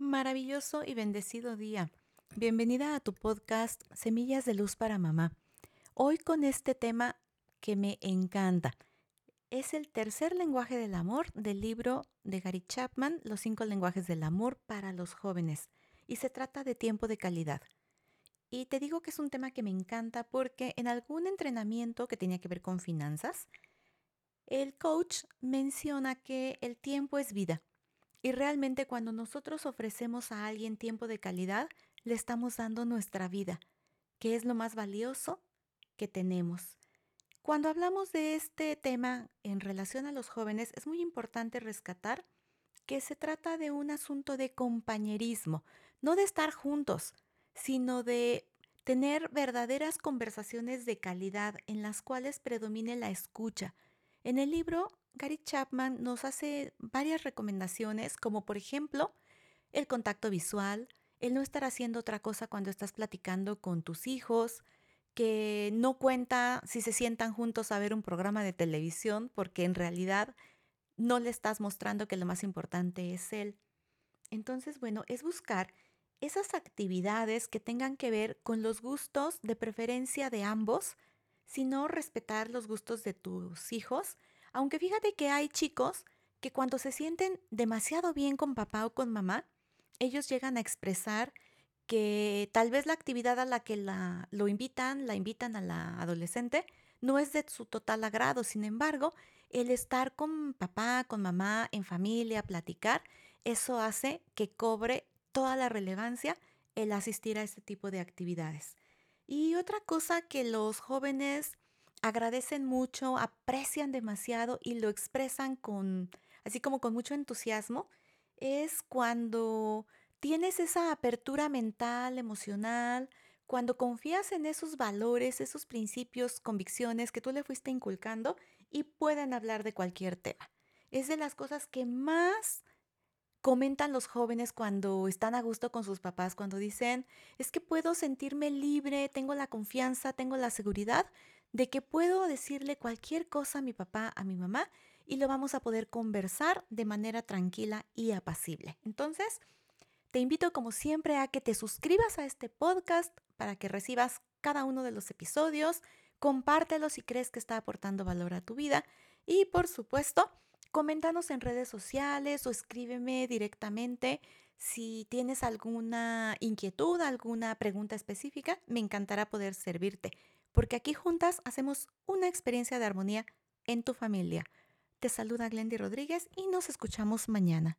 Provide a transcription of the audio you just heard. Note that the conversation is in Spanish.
Maravilloso y bendecido día. Bienvenida a tu podcast Semillas de Luz para Mamá. Hoy con este tema que me encanta. Es el tercer lenguaje del amor del libro de Gary Chapman, Los cinco lenguajes del amor para los jóvenes. Y se trata de tiempo de calidad. Y te digo que es un tema que me encanta porque en algún entrenamiento que tenía que ver con finanzas, el coach menciona que el tiempo es vida y realmente cuando nosotros ofrecemos a alguien tiempo de calidad, le estamos dando nuestra vida, que es lo más valioso que tenemos. Cuando hablamos de este tema en relación a los jóvenes, es muy importante rescatar que se trata de un asunto de compañerismo, no de estar juntos, sino de tener verdaderas conversaciones de calidad en las cuales predomine la escucha. En el libro Gary Chapman nos hace varias recomendaciones, como por ejemplo el contacto visual, el no estar haciendo otra cosa cuando estás platicando con tus hijos, que no cuenta si se sientan juntos a ver un programa de televisión, porque en realidad no le estás mostrando que lo más importante es él. Entonces, bueno, es buscar esas actividades que tengan que ver con los gustos de preferencia de ambos, sino respetar los gustos de tus hijos aunque fíjate que hay chicos que cuando se sienten demasiado bien con papá o con mamá, ellos llegan a expresar que tal vez la actividad a la que la, lo invitan, la invitan a la adolescente, no es de su total agrado. Sin embargo, el estar con papá, con mamá, en familia, platicar, eso hace que cobre toda la relevancia el asistir a este tipo de actividades. Y otra cosa que los jóvenes agradecen mucho, aprecian demasiado y lo expresan con, así como con mucho entusiasmo, es cuando tienes esa apertura mental, emocional, cuando confías en esos valores, esos principios, convicciones que tú le fuiste inculcando y pueden hablar de cualquier tema. Es de las cosas que más comentan los jóvenes cuando están a gusto con sus papás, cuando dicen, es que puedo sentirme libre, tengo la confianza, tengo la seguridad de que puedo decirle cualquier cosa a mi papá, a mi mamá, y lo vamos a poder conversar de manera tranquila y apacible. Entonces, te invito como siempre a que te suscribas a este podcast para que recibas cada uno de los episodios, compártelo si crees que está aportando valor a tu vida y por supuesto, coméntanos en redes sociales o escríbeme directamente si tienes alguna inquietud, alguna pregunta específica, me encantará poder servirte porque aquí juntas hacemos una experiencia de armonía en tu familia. Te saluda Glendy Rodríguez y nos escuchamos mañana.